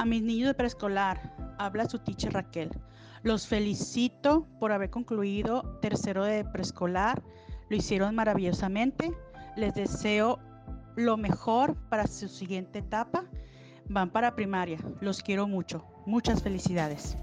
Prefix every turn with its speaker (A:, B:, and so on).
A: A mis niños de preescolar, habla su teacher Raquel. Los felicito por haber concluido tercero de preescolar. Lo hicieron maravillosamente. Les deseo lo mejor para su siguiente etapa. Van para primaria. Los quiero mucho. Muchas felicidades.